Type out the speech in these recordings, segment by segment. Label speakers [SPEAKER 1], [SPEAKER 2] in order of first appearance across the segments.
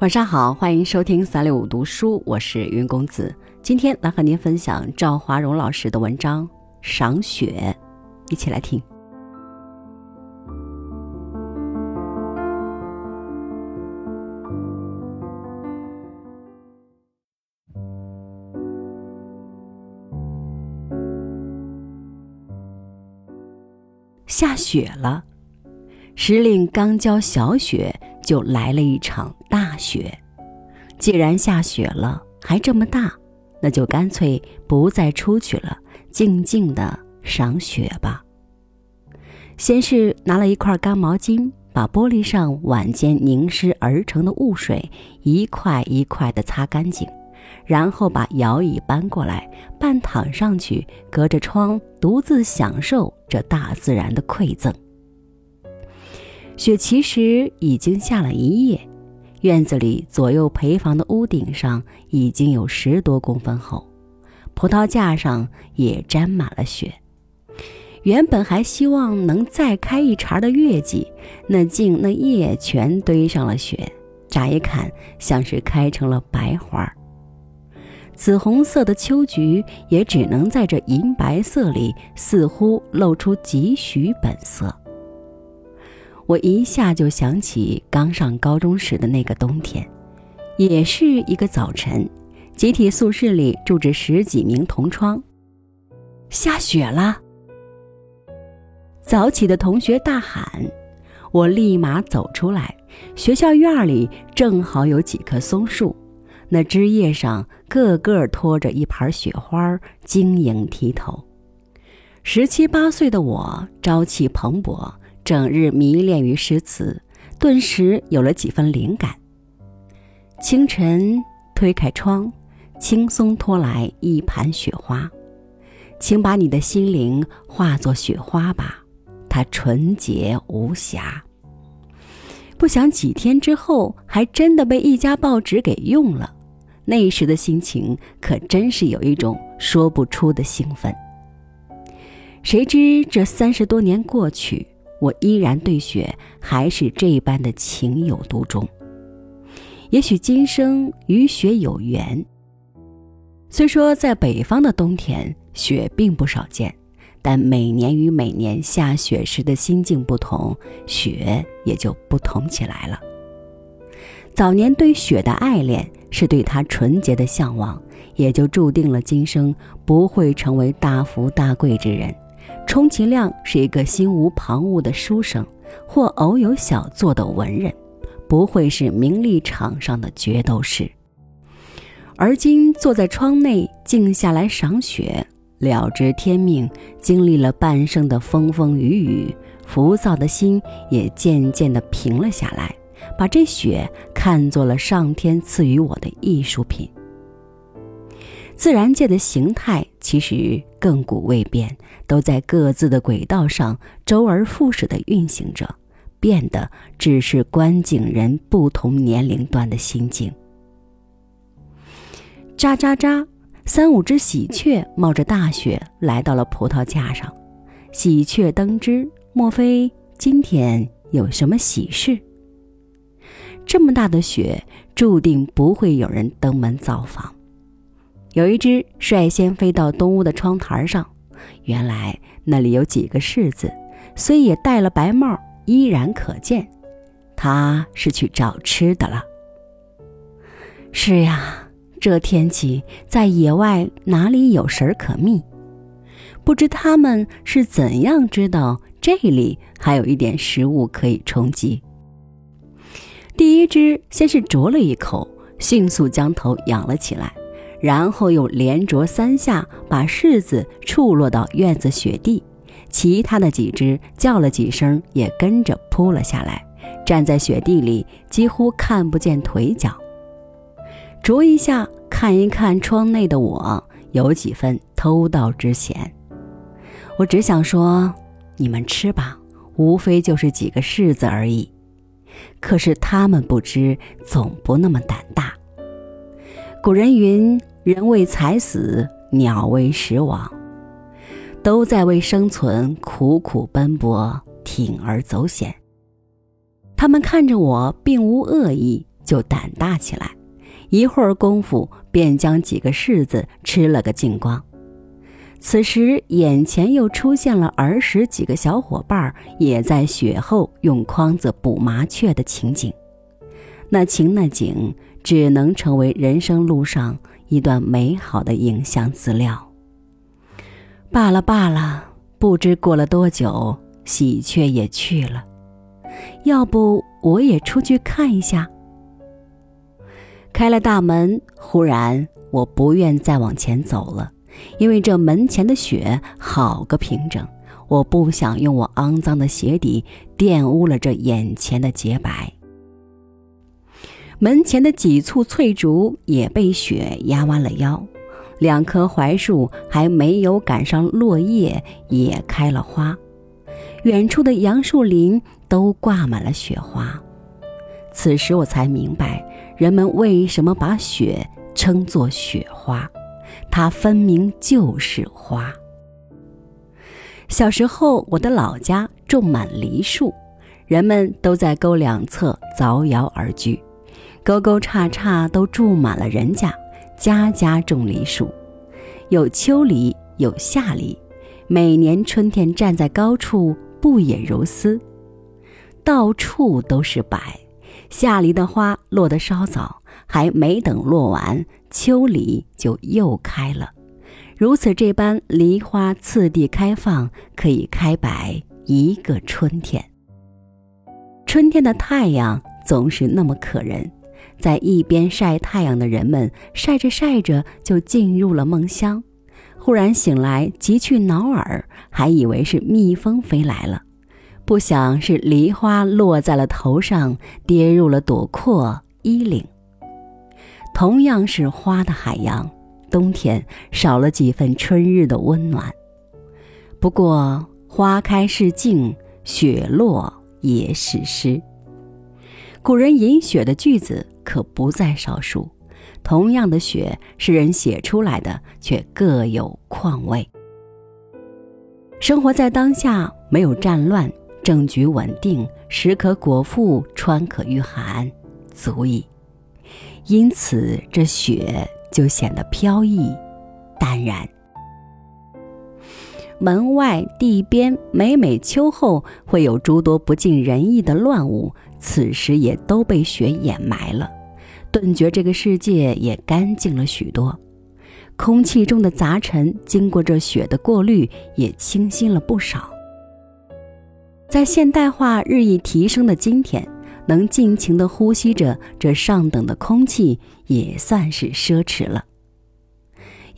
[SPEAKER 1] 晚上好，欢迎收听三六五读书，我是云公子。今天来和您分享赵华荣老师的文章《赏雪》，一起来听。下雪了，时令刚交小雪。就来了一场大雪。既然下雪了，还这么大，那就干脆不再出去了，静静的赏雪吧。先是拿了一块干毛巾，把玻璃上晚间凝湿而成的雾水一块一块的擦干净，然后把摇椅搬过来，半躺上去，隔着窗独自享受这大自然的馈赠。雪其实已经下了一夜，院子里左右陪房的屋顶上已经有十多公分厚，葡萄架上也沾满了雪。原本还希望能再开一茬的月季，那茎那叶全堆上了雪，乍一看像是开成了白花。紫红色的秋菊也只能在这银白色里，似乎露出几许本色。我一下就想起刚上高中时的那个冬天，也是一个早晨，集体宿舍里住着十几名同窗，下雪了。早起的同学大喊，我立马走出来。学校院里正好有几棵松树，那枝叶上个个托着一盘雪花，晶莹剔透。十七八岁的我朝气蓬勃。整日迷恋于诗词，顿时有了几分灵感。清晨推开窗，轻松拖来一盘雪花，请把你的心灵化作雪花吧，它纯洁无瑕。不想几天之后，还真的被一家报纸给用了。那时的心情可真是有一种说不出的兴奋。谁知这三十多年过去。我依然对雪还是这般的情有独钟。也许今生与雪有缘。虽说在北方的冬天雪并不少见，但每年与每年下雪时的心境不同，雪也就不同起来了。早年对雪的爱恋，是对它纯洁的向往，也就注定了今生不会成为大富大贵之人。充其量是一个心无旁骛的书生，或偶有小作的文人，不会是名利场上的决斗士。而今坐在窗内静下来赏雪，了知天命，经历了半生的风风雨雨，浮躁的心也渐渐地平了下来，把这雪看作了上天赐予我的艺术品。自然界的形态其实亘古未变，都在各自的轨道上周而复始地运行着，变的只是观景人不同年龄段的心境。喳喳喳，三五只喜鹊冒着大雪来到了葡萄架上。喜鹊登枝，莫非今天有什么喜事？这么大的雪，注定不会有人登门造访。有一只率先飞到东屋的窗台上，原来那里有几个柿子，虽也戴了白帽，依然可见。他是去找吃的了。是呀，这天气在野外哪里有食儿可觅？不知他们是怎样知道这里还有一点食物可以充饥。第一只先是啄了一口，迅速将头仰了起来。然后又连啄三下，把柿子触落到院子雪地。其他的几只叫了几声，也跟着扑了下来，站在雪地里，几乎看不见腿脚。啄一下，看一看窗内的我，有几分偷盗之嫌。我只想说，你们吃吧，无非就是几个柿子而已。可是他们不知，总不那么胆大。古人云。人为财死，鸟为食亡，都在为生存苦苦奔波，铤而走险。他们看着我并无恶意，就胆大起来，一会儿功夫便将几个柿子吃了个精光。此时眼前又出现了儿时几个小伙伴也在雪后用筐子捕麻雀的情景，那情那景只能成为人生路上一段美好的影像资料。罢了罢了，不知过了多久，喜鹊也去了。要不我也出去看一下。开了大门，忽然我不愿再往前走了，因为这门前的雪好个平整，我不想用我肮脏的鞋底玷污了这眼前的洁白。门前的几簇翠竹也被雪压弯了腰，两棵槐树还没有赶上落叶，也开了花。远处的杨树林都挂满了雪花，此时我才明白，人们为什么把雪称作雪花，它分明就是花。小时候，我的老家种满梨树，人们都在沟两侧凿窑而居，沟沟叉叉都住满了人家，家家种梨树，有秋梨，有夏梨，每年春天站在高处。不也如斯，到处都是柏。夏梨的花落得稍早，还没等落完，秋梨就又开了。如此这般，梨花次第开放，可以开摆一个春天。春天的太阳总是那么可人，在一边晒太阳的人们晒着晒着就进入了梦乡。忽然醒来，急去挠耳，还以为是蜜蜂飞来了，不想是梨花落在了头上，跌入了朵阔衣领。同样是花的海洋，冬天少了几分春日的温暖。不过花开是静，雪落也是诗。古人饮雪的句子可不在少数。同样的雪，诗人写出来的却各有况味。生活在当下，没有战乱，政局稳定，食可果腹，穿可御寒，足矣。因此，这雪就显得飘逸、淡然。门外地边，每每秋后会有诸多不尽人意的乱物，此时也都被雪掩埋了。顿觉这个世界也干净了许多，空气中的杂尘经过这雪的过滤，也清新了不少。在现代化日益提升的今天，能尽情地呼吸着这上等的空气，也算是奢侈了。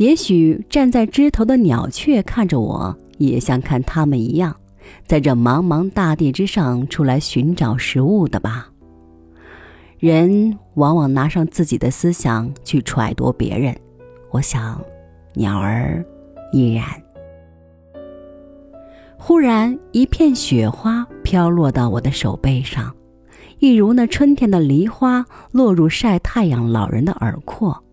[SPEAKER 1] 也许站在枝头的鸟雀看着我，也像看他们一样，在这茫茫大地之上出来寻找食物的吧。人往往拿上自己的思想去揣度别人，我想，鸟儿亦然。忽然，一片雪花飘落到我的手背上，一如那春天的梨花落入晒太阳老人的耳廓。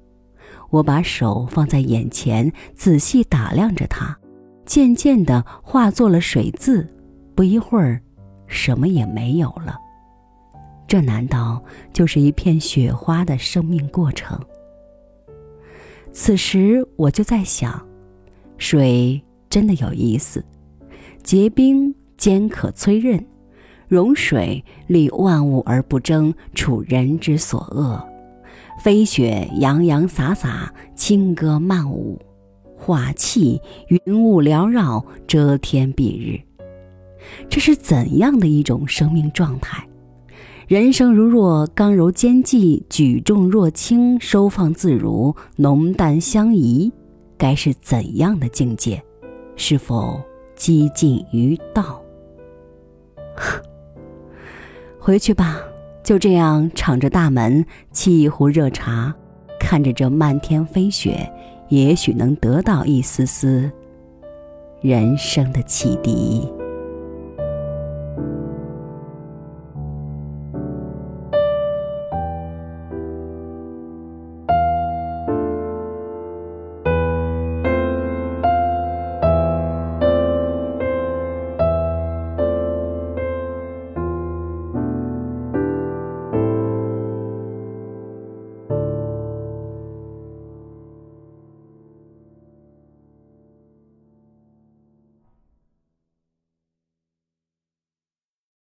[SPEAKER 1] 我把手放在眼前，仔细打量着它，渐渐地化作了水渍。不一会儿，什么也没有了。这难道就是一片雪花的生命过程？此时我就在想，水真的有意思，结冰坚可摧刃，融水利万物而不争，处人之所恶。飞雪洋洋洒洒，轻歌曼舞，化气云雾缭绕，遮天蔽日。这是怎样的一种生命状态？人生如若刚柔兼济，举重若轻，收放自如，浓淡相宜，该是怎样的境界？是否几近于道？回去吧，就这样敞着大门，沏一壶热茶，看着这漫天飞雪，也许能得到一丝丝人生的启迪。